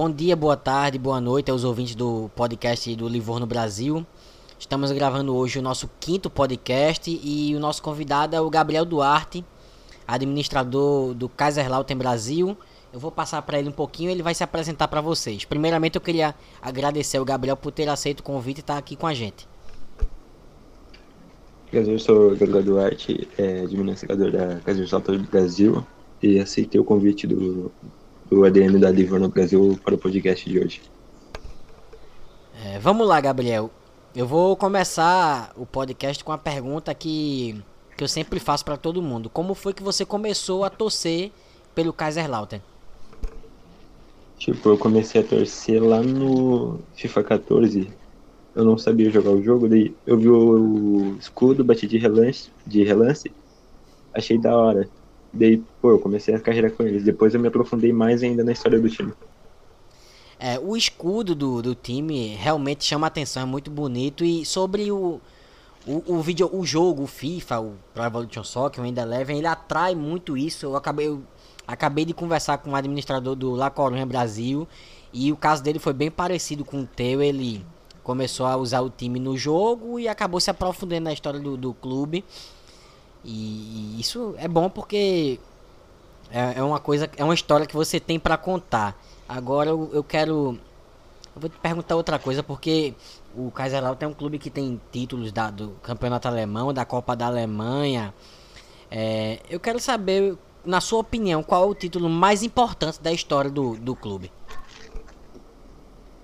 bom dia, boa tarde, boa noite aos ouvintes do podcast do Livorno Brasil. Estamos gravando hoje o nosso quinto podcast e o nosso convidado é o Gabriel Duarte, administrador do Kaiserlauten Brasil. Eu vou passar para ele um pouquinho, ele vai se apresentar para vocês. Primeiramente, eu queria agradecer ao Gabriel por ter aceito o convite e estar aqui com a gente. Eu sou o Gabriel Duarte, é, administrador da Kaiserlauten Brasil e aceitei o convite do, do ADM da Livorno Brasil para o podcast de hoje. É, vamos lá, Gabriel. Eu vou começar o podcast com uma pergunta que, que eu sempre faço para todo mundo. Como foi que você começou a torcer pelo Kaiserlautern? Tipo, eu comecei a torcer lá no FIFA 14. Eu não sabia jogar o jogo, daí eu vi o escudo, bati de relance, de relance, achei da hora. Daí, pô, eu comecei a carreira com eles. Depois eu me aprofundei mais ainda na história do time. É, o escudo do, do time realmente chama atenção, é muito bonito. E sobre o, o, o vídeo, o jogo, o FIFA, o Pro Evolution Soccer, o Ainda Eleven, ele atrai muito isso. Eu acabei, eu acabei de conversar com o administrador do La Coruña Brasil e o caso dele foi bem parecido com o teu. Ele começou a usar o time no jogo e acabou se aprofundando na história do, do clube. E, isso é bom porque é, é, uma coisa, é uma história que você tem para contar. Agora eu, eu quero. Eu vou te perguntar outra coisa, porque o Kaiserslautern é um clube que tem títulos da, do Campeonato Alemão, da Copa da Alemanha. É, eu quero saber, na sua opinião, qual é o título mais importante da história do, do clube?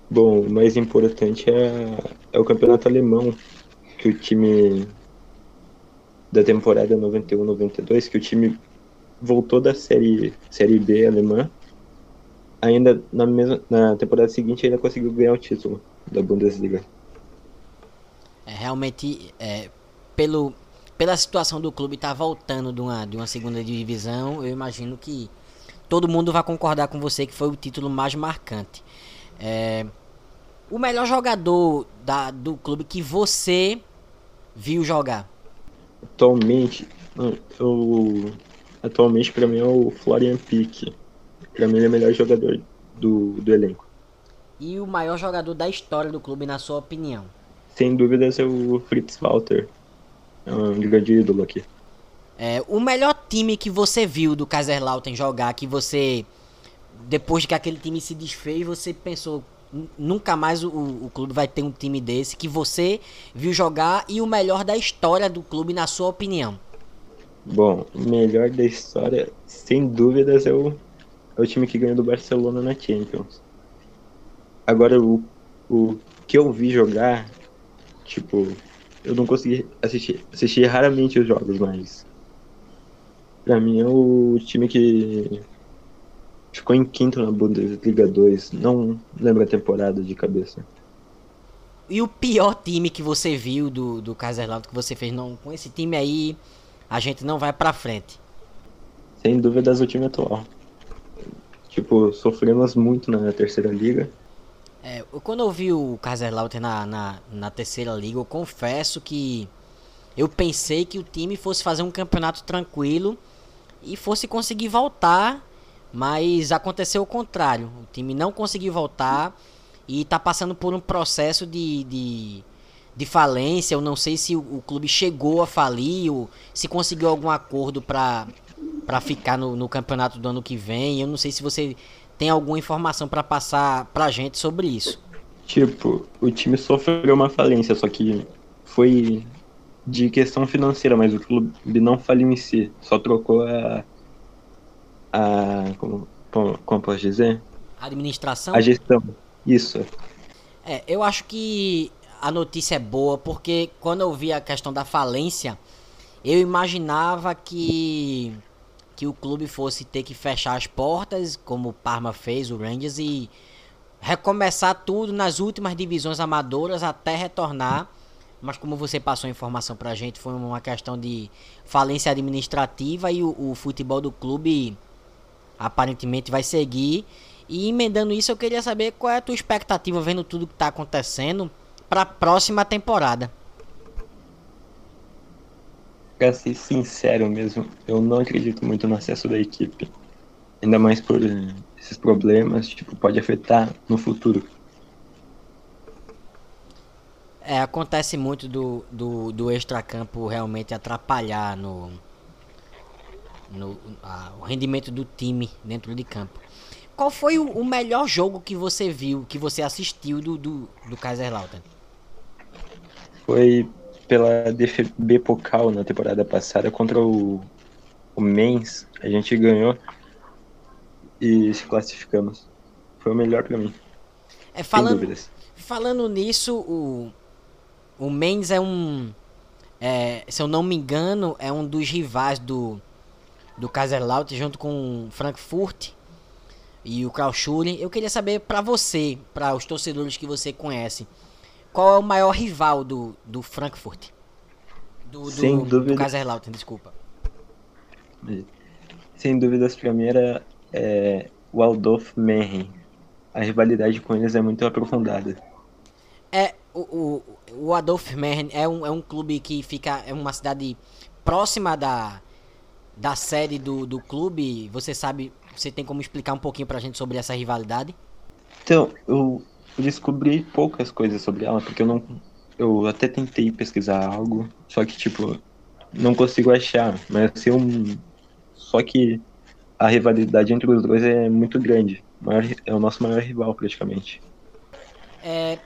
Bom, o mais importante é, é o Campeonato Alemão, que o time da temporada 91-92, que o time voltou da série, série B alemã ainda na mesma na temporada seguinte ainda conseguiu ganhar o título da Bundesliga. É, realmente é, pelo pela situação do clube estar tá voltando de uma, de uma segunda divisão, eu imagino que todo mundo vai concordar com você que foi o título mais marcante. É, o melhor jogador da, do clube que você viu jogar? Atualmente, eu, atualmente para mim é o Florian Pique. Pra mim ele é o melhor jogador do, do elenco. E o maior jogador da história do clube, na sua opinião? Sem dúvidas é o Fritz Walter. É um grande ídolo aqui. É, o melhor time que você viu do Kaiserlautern jogar, que você, depois que aquele time se desfez, você pensou, nunca mais o, o clube vai ter um time desse, que você viu jogar e o melhor da história do clube, na sua opinião? Bom, o melhor da história, sem dúvidas, é o é o time que ganhou do Barcelona na Champions. Agora, o, o que eu vi jogar, tipo, eu não consegui assistir, assistir raramente os jogos, mas pra mim é o time que ficou em quinto na Bundesliga 2. Não lembro a temporada de cabeça. E o pior time que você viu do, do Kaiserslautern que você fez? Não, com esse time aí a gente não vai pra frente. Sem dúvidas o time atual. Tipo, sofremos muito na terceira liga. É, quando eu vi o Kaiserlautern na, na, na terceira liga, eu confesso que eu pensei que o time fosse fazer um campeonato tranquilo e fosse conseguir voltar, mas aconteceu o contrário. O time não conseguiu voltar e está passando por um processo de, de, de, falência. Eu não sei se o, o clube chegou a falir ou se conseguiu algum acordo para para ficar no, no, campeonato do ano que vem. Eu não sei se você tem alguma informação para passar pra gente sobre isso. Tipo, o time sofreu uma falência, só que foi de questão financeira, mas o clube não faliu em si, só trocou a. a como, como posso dizer? Administração? A gestão, isso. É, eu acho que a notícia é boa, porque quando eu vi a questão da falência, eu imaginava que que o clube fosse ter que fechar as portas, como o Parma fez, o Rangers, e recomeçar tudo nas últimas divisões amadoras até retornar. Mas como você passou a informação pra gente, foi uma questão de falência administrativa e o, o futebol do clube aparentemente vai seguir. E emendando isso, eu queria saber qual é a tua expectativa vendo tudo que está acontecendo para a próxima temporada. Pra ser sincero mesmo, eu não acredito muito no acesso da equipe. Ainda mais por esses problemas, tipo, pode afetar no futuro. É, acontece muito do, do, do extracampo realmente atrapalhar no, no a, o rendimento do time dentro de campo. Qual foi o, o, melhor jogo que você viu, que você assistiu do, do, do Kaiserslautern? Foi pela DFB Pokal na temporada passada contra o, o Mainz. A gente ganhou e se classificamos. Foi o melhor para mim. É, falando, falando nisso, o, o Mainz é um. É, se eu não me engano, é um dos rivais do, do Kaiserslautern junto com Frankfurt e o Karlsruhe. Eu queria saber para você, para os torcedores que você conhece, qual é o maior rival do, do Frankfurt? Do, do, Sem dúvida. do Kaiserslautern, desculpa. Sem dúvidas, para mim era é, o Aldolf Menren. A rivalidade com eles é muito aprofundada. É, o, o, o Adolf Menren é um, é um clube que fica. É uma cidade próxima da, da sede do, do clube. Você sabe. Você tem como explicar um pouquinho pra gente sobre essa rivalidade? Então, eu descobri poucas coisas sobre ela, porque eu não. Eu até tentei pesquisar algo, só que, tipo, não consigo achar. Mas assim, um. Só que a rivalidade entre os dois é muito grande. é o nosso maior rival, praticamente. É,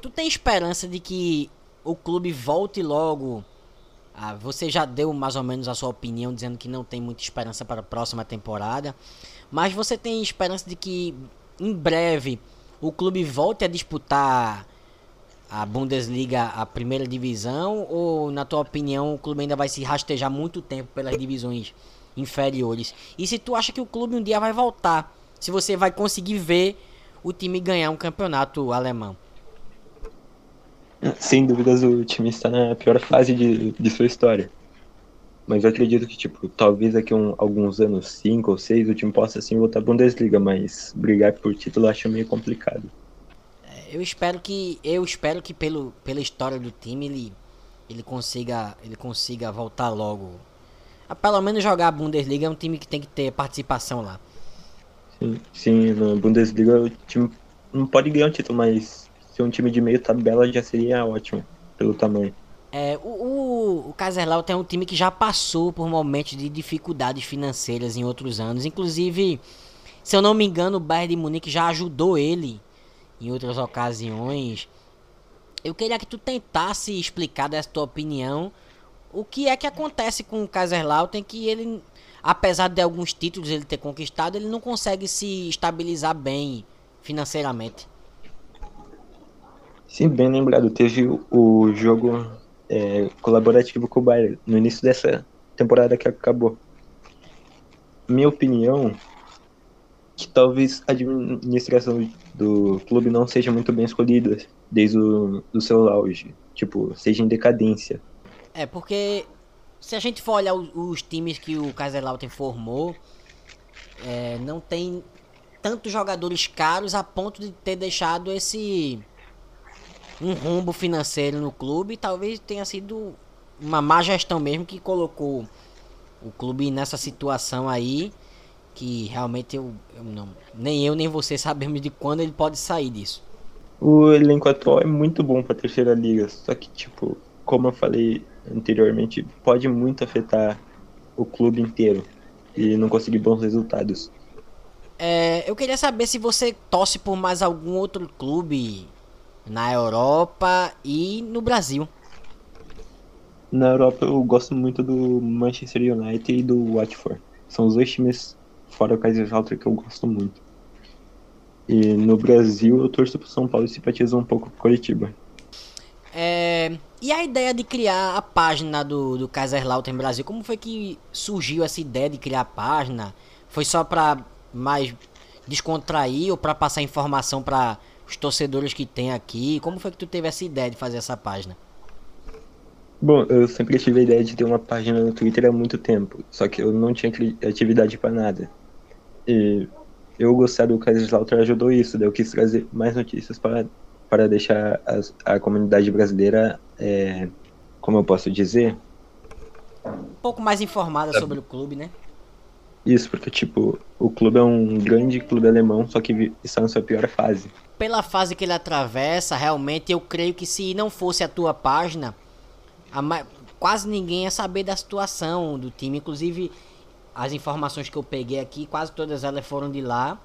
tu tem esperança de que o clube volte logo? Ah, você já deu mais ou menos a sua opinião, dizendo que não tem muita esperança para a próxima temporada. Mas você tem esperança de que em breve o clube volte a disputar a Bundesliga, a primeira divisão? Ou, na tua opinião, o clube ainda vai se rastejar muito tempo pelas divisões inferiores. E se tu acha que o clube um dia vai voltar, se você vai conseguir ver o time ganhar um campeonato alemão. Sem dúvidas o time está na pior fase de, de sua história. Mas eu acredito que, tipo, talvez daqui a um, alguns anos, cinco ou seis, o time possa sim voltar à Bundesliga, mas brigar por título eu acho meio complicado. É, eu espero que. Eu espero que pelo, pela história do time ele, ele consiga. Ele consiga voltar logo a pelo menos jogar a Bundesliga é um time que tem que ter participação lá. Sim, sim na Bundesliga o time não pode ganhar o título, mas ser um time de meio tabela já seria ótimo, pelo tamanho. É, o, o, o Kaiserslautern é um time que já passou por momentos de dificuldades financeiras em outros anos. Inclusive, se eu não me engano, o Bayern de Munique já ajudou ele em outras ocasiões. Eu queria que tu tentasse explicar dessa tua opinião o que é que acontece com o Kaiserslautern que ele, apesar de alguns títulos ele ter conquistado, ele não consegue se estabilizar bem financeiramente. Sim, bem lembrado. Teve o jogo é, colaborativo com o Bayern no início dessa temporada que acabou. Minha opinião que talvez a administração do clube não seja muito bem escolhida desde o do seu auge, tipo, seja em decadência. É, porque se a gente for olhar os, os times que o Kaiserslautern formou, é, não tem tantos jogadores caros a ponto de ter deixado esse um rumbo financeiro no clube. Talvez tenha sido uma má gestão mesmo que colocou o clube nessa situação aí que realmente eu, eu não nem eu nem você sabemos de quando ele pode sair disso. O elenco atual é muito bom para terceira liga, só que tipo, como eu falei anteriormente, pode muito afetar o clube inteiro e não conseguir bons resultados. É, eu queria saber se você torce por mais algum outro clube na Europa e no Brasil. Na Europa eu gosto muito do Manchester United e do Watford. São os dois times fora o Kaiserslautern que eu gosto muito. E no Brasil eu torço pro São Paulo e simpatizo um pouco com Curitiba. É, e a ideia de criar a página do, do Kaiserslautern Brasil, como foi que surgiu essa ideia de criar a página? Foi só para mais descontrair ou para passar informação para os torcedores que tem aqui? Como foi que tu teve essa ideia de fazer essa página? Bom, eu sempre tive a ideia de ter uma página no Twitter há muito tempo, só que eu não tinha atividade para nada. E eu gostar do Kaiserslautern ajudou isso, daí eu quis trazer mais notícias para para deixar a, a comunidade brasileira, é, como eu posso dizer, um pouco mais informada sobre o clube, né? Isso, porque, tipo, o clube é um grande clube alemão, só que está na sua pior fase. Pela fase que ele atravessa, realmente eu creio que se não fosse a tua página, a ma... quase ninguém ia saber da situação do time. Inclusive, as informações que eu peguei aqui, quase todas elas foram de lá.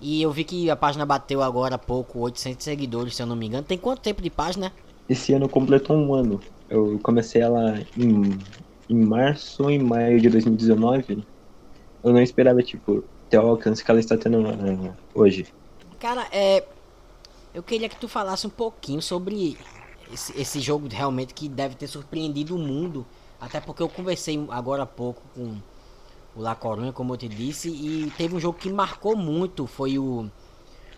E eu vi que a página bateu agora há pouco 800 seguidores, se eu não me engano. Tem quanto tempo de página? Esse ano completou um ano. Eu comecei ela em, em março ou em maio de 2019. Eu não esperava, tipo, ter o alcance que ela está tendo uh, hoje. Cara, é. Eu queria que tu falasse um pouquinho sobre esse, esse jogo realmente que deve ter surpreendido o mundo. Até porque eu conversei agora há pouco com o La Coruña, como eu te disse, e teve um jogo que marcou muito, foi o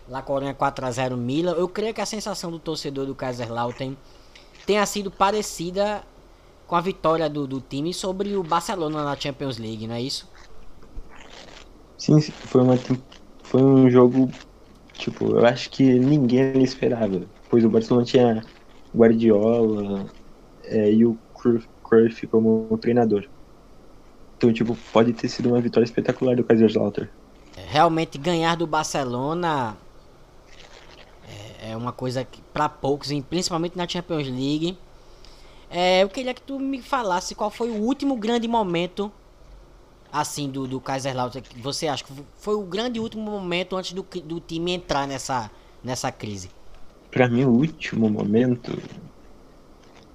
La Coruña 4 a 0 Milan. Eu creio que a sensação do torcedor do Kaiserslautern tenha sido parecida com a vitória do, do time sobre o Barcelona na Champions League, não é isso? Sim, foi, uma, foi um jogo, tipo, eu acho que ninguém esperava, pois o Barcelona tinha Guardiola é, e o Cruyff como treinador. Então, tipo, pode ter sido uma vitória espetacular do Kaiserslautern. Realmente ganhar do Barcelona é, é uma coisa para poucos, principalmente na Champions League. É, eu queria que tu me falasse qual foi o último grande momento assim do, do Kaiserslautern você acha que foi o grande último momento antes do, do time entrar nessa, nessa crise? Para mim o último momento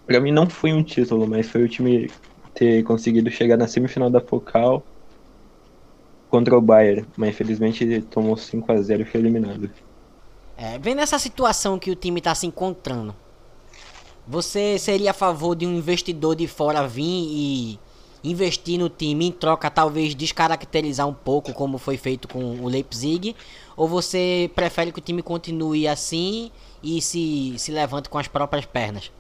para mim não foi um título, mas foi o time ter conseguido chegar na semifinal da Focal contra o Bayern, mas infelizmente ele tomou 5 a 0 e foi eliminado. É, vendo essa situação que o time está se encontrando, você seria a favor de um investidor de fora vir e investir no time em troca, talvez descaracterizar um pouco como foi feito com o Leipzig? Ou você prefere que o time continue assim e se, se levante com as próprias pernas?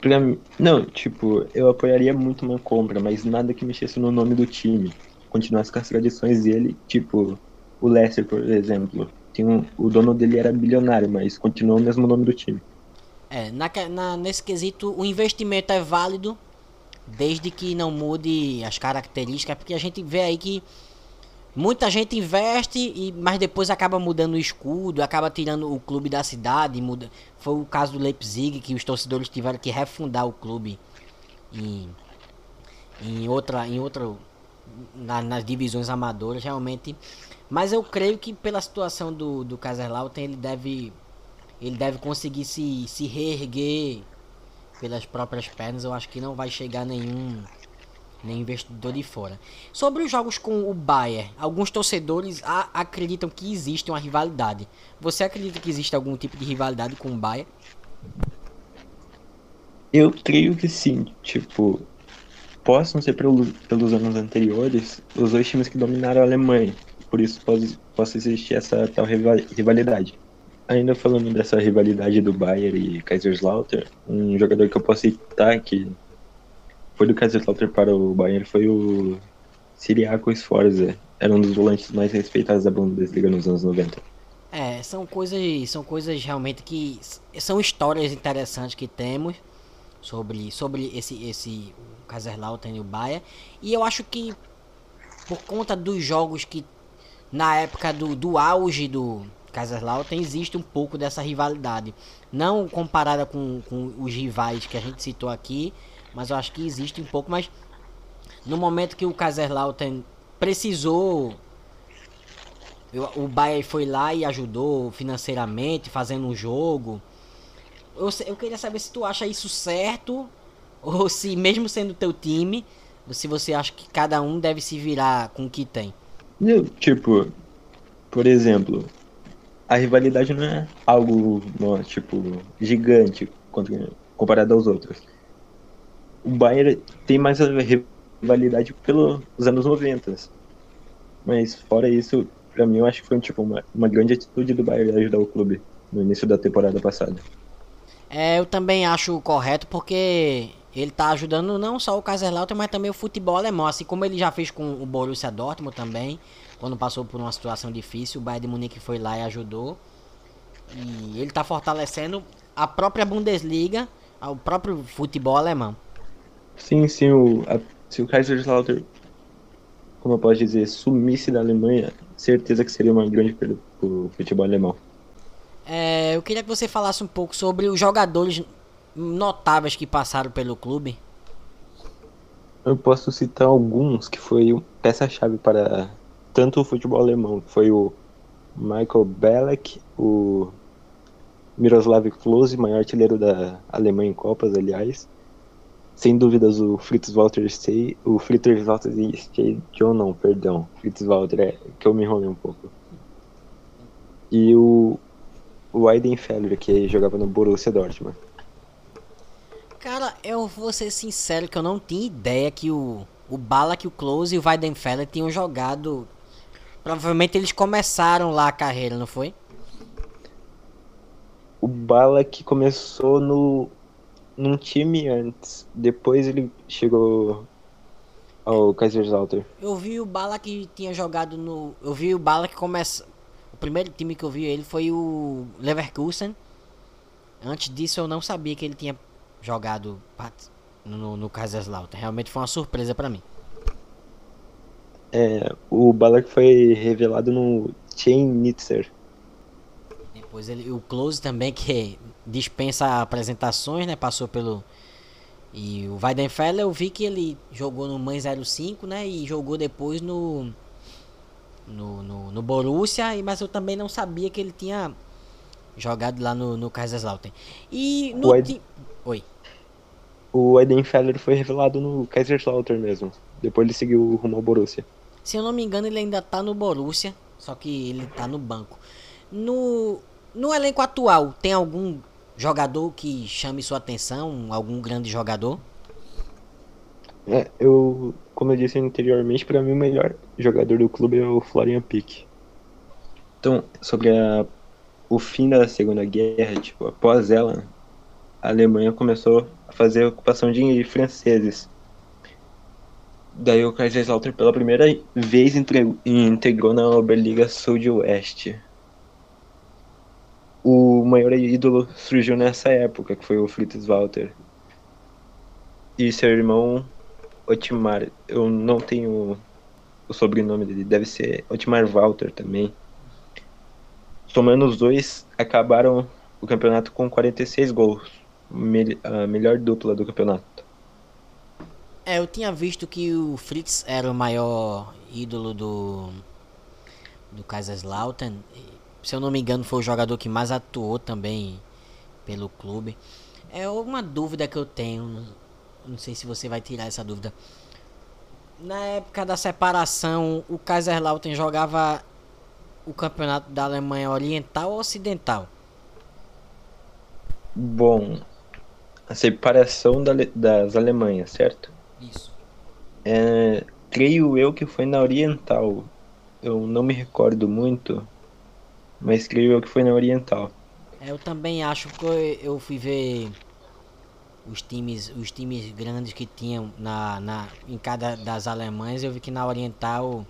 Pra não, tipo, eu apoiaria muito uma compra, mas nada que mexesse no nome do time. Continuasse com as tradições dele, tipo, o Leicester, por exemplo. Tem um, o dono dele era bilionário, mas continuou o mesmo nome do time. É, na, na, nesse quesito, o investimento é válido, desde que não mude as características, porque a gente vê aí que Muita gente investe, e, mas depois acaba mudando o escudo, acaba tirando o clube da cidade. Muda. Foi o caso do Leipzig, que os torcedores tiveram que refundar o clube em, em outra. Em outra na, nas divisões amadoras, realmente. Mas eu creio que pela situação do, do ele deve, ele deve conseguir se, se reerguer pelas próprias pernas. Eu acho que não vai chegar nenhum investidor de fora. Sobre os jogos com o Bayern, alguns torcedores acreditam que existe uma rivalidade. Você acredita que existe algum tipo de rivalidade com o Bayern? Eu creio que sim. Tipo, possam ser pelo, pelos anos anteriores os dois times que dominaram a Alemanha. Por isso pode, possa existir essa tal rivalidade. Ainda falando dessa rivalidade do Bayern e Kaiserslautern, um jogador que eu posso citar que foi do Kaiserslautern para o Bayern foi o Siriaco Sforza. Era um dos volantes mais respeitados da Bundesliga nos anos 90. É, são coisas, são coisas realmente que são histórias interessantes que temos sobre, sobre esse esse Kaiserslautern e o Bayern. E eu acho que por conta dos jogos que na época do, do auge do Kaiserslautern existe um pouco dessa rivalidade, não comparada com, com os rivais que a gente citou aqui, mas eu acho que existe um pouco. Mas no momento que o Kaiserslautern precisou, o Bayern foi lá e ajudou financeiramente, fazendo um jogo. Eu, eu queria saber se tu acha isso certo ou se mesmo sendo teu time, se você acha que cada um deve se virar com o que tem. Eu, tipo, por exemplo, a rivalidade não é algo, tipo, gigante comparado aos outros o Bayern tem mais a rivalidade pelos anos 90. Mas fora isso, para mim eu acho que foi tipo uma, uma grande atitude do Bayern ajudar o clube no início da temporada passada. É, eu também acho correto porque ele tá ajudando não só o Kaiserslautern, mas também o futebol alemão, assim como ele já fez com o Borussia Dortmund também, quando passou por uma situação difícil, o Bayern de Munique foi lá e ajudou. E ele tá fortalecendo a própria Bundesliga, o próprio futebol alemão. Sim, sim, o, a, se o Kaiserslautern como eu posso dizer, sumisse da Alemanha, certeza que seria uma grande perda pro futebol alemão. É, eu queria que você falasse um pouco sobre os jogadores notáveis que passaram pelo clube. Eu posso citar alguns que foi peça-chave para tanto o futebol alemão. Foi o Michael Belek, o Miroslav Klose, maior artilheiro da Alemanha em Copas, aliás. Sem dúvidas o Fritz Walter Stay, o Fritz Walter Stay, John não, perdão, Fritz Walter, é que eu me enrolei um pouco. E o, o Aiden Feller, que jogava no Borussia Dortmund. Cara, eu vou ser sincero que eu não tinha ideia que o, o Balak, o Close e o Weidenfeller tinham jogado. Provavelmente eles começaram lá a carreira, não foi? O Balak começou no num time antes. Depois ele chegou ao Kaiserslautern. Eu vi o Balak tinha jogado no. Eu vi o Balak começa. O primeiro time que eu vi ele foi o Leverkusen. Antes disso eu não sabia que ele tinha jogado no, no Kaiserslautern. Realmente foi uma surpresa para mim. É, o Balak foi revelado no Chemnitzer. Depois ele, o Close também, que dispensa apresentações, né? Passou pelo. E o Weidenfeller eu vi que ele jogou no Mãe 05, né? E jogou depois no. No, no, no Borussia, mas eu também não sabia que ele tinha jogado lá no, no Kaiserslautern. E no. Ed... Oi. O Weidenfeller foi revelado no Kaiserslautern mesmo. Depois ele seguiu rumo ao Borussia. Se eu não me engano, ele ainda tá no Borussia, só que ele tá no banco. No, no elenco atual, tem algum jogador que chame sua atenção? Algum grande jogador? É, eu, como eu disse anteriormente, para mim o melhor jogador do clube é o Florian Pick. Então, sobre a, o fim da Segunda Guerra, tipo, após ela, a Alemanha começou a fazer a ocupação de franceses. Daí o Kaiserslautern pela primeira vez integrou, na Oberliga Sul de Oeste o maior ídolo surgiu nessa época, que foi o Fritz Walter. E seu irmão Otmar, eu não tenho o sobrenome dele, deve ser Otmar Walter também. Somando os dois, acabaram o campeonato com 46 gols, a melhor dupla do campeonato. É, eu tinha visto que o Fritz era o maior ídolo do do Kaiserslautern se eu não me engano, foi o jogador que mais atuou também pelo clube. É uma dúvida que eu tenho. Não sei se você vai tirar essa dúvida. Na época da separação, o Kaiserslautern jogava o campeonato da Alemanha Oriental ou Ocidental? Bom, a separação da, das Alemanhas, certo? Isso. É, creio eu que foi na Oriental. Eu não me recordo muito, mas creio eu que foi na Oriental. É, eu também acho que eu fui ver os times, os times grandes que tinham na, na, em cada das Alemanhas, eu vi que na Oriental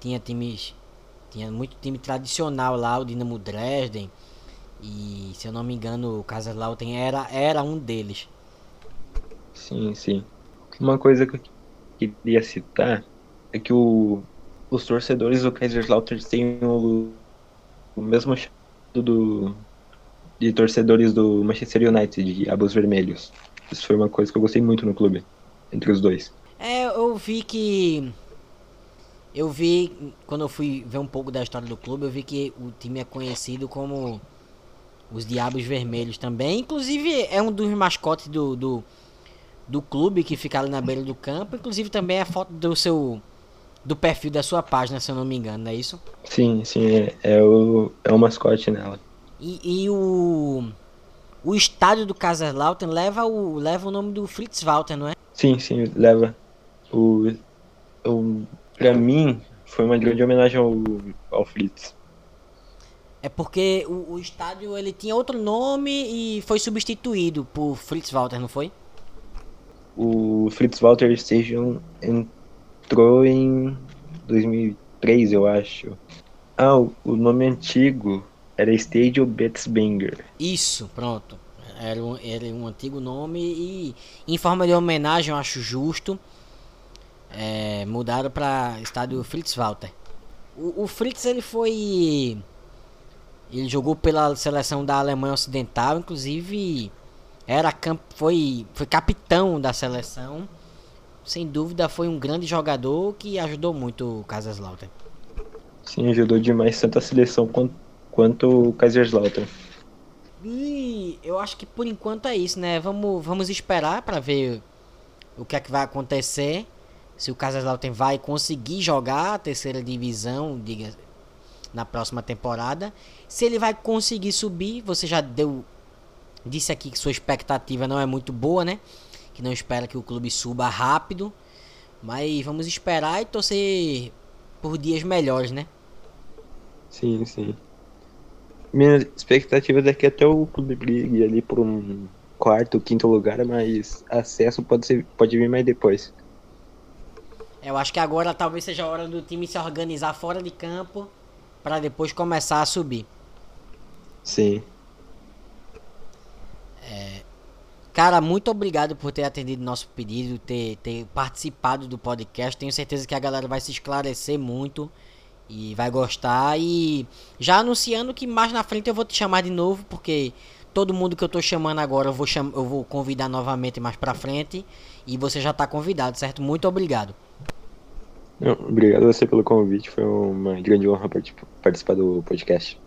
tinha times, tinha muito time tradicional lá, o Dinamo Dresden e se eu não me engano o Kaiserslautern era era um deles. Sim, sim. Uma coisa que eu queria citar é que o, os torcedores do Kaiserslautern têm o o mesmo do de torcedores do Manchester United, de Abos Vermelhos. Isso foi uma coisa que eu gostei muito no clube, entre os dois. É, eu vi que. Eu vi, quando eu fui ver um pouco da história do clube, eu vi que o time é conhecido como os Diabos Vermelhos também. Inclusive, é um dos mascotes do, do, do clube que fica ali na beira do campo. Inclusive, também é a foto do seu do perfil da sua página, se eu não me engano, não é isso? Sim, sim, é, é o, é o mascote nela. E, e o o estádio do Kaiserslautern leva o leva o nome do Fritz Walter, não é? Sim, sim, leva. O, o para mim foi uma grande homenagem ao, ao Fritz. É porque o, o, estádio ele tinha outro nome e foi substituído por Fritz Walter, não foi? O Fritz Walter Stadium entrou em 2003, eu acho. Ah, o, nome antigo era Stadio Betzbinger. Isso, pronto. Era um, era um antigo nome e em forma de homenagem eu acho justo. é, mudaram para estádio Fritz Walter. O, o, Fritz ele foi ele jogou pela seleção da Alemanha Ocidental, inclusive era foi foi capitão da seleção. Sem dúvida foi um grande jogador que ajudou muito o Kaiserslautern. Sim, ajudou demais tanto a seleção quanto, quanto o Kaiserslautern. E eu acho que por enquanto é isso, né? Vamos, vamos esperar para ver o que é que vai acontecer. Se o Kaiserslautern vai conseguir jogar a terceira divisão, diga, na próxima temporada. Se ele vai conseguir subir, você já deu disse aqui que sua expectativa não é muito boa, né? Que não espera que o clube suba rápido, mas vamos esperar e torcer por dias melhores, né? Sim, sim. Minha expectativa é que até o clube brigue ali por um quarto, quinto lugar, mas acesso pode, ser, pode vir mais depois. Eu acho que agora talvez seja a hora do time se organizar fora de campo para depois começar a subir. Sim. É, cara, muito obrigado por ter atendido nosso pedido, ter, ter participado do podcast. Tenho certeza que a galera vai se esclarecer muito e vai gostar. E já anunciando que mais na frente eu vou te chamar de novo, porque todo mundo que eu tô chamando agora eu vou, cham eu vou convidar novamente mais pra frente. E você já tá convidado, certo? Muito obrigado. Obrigado a você pelo convite, foi uma grande honra participar do podcast.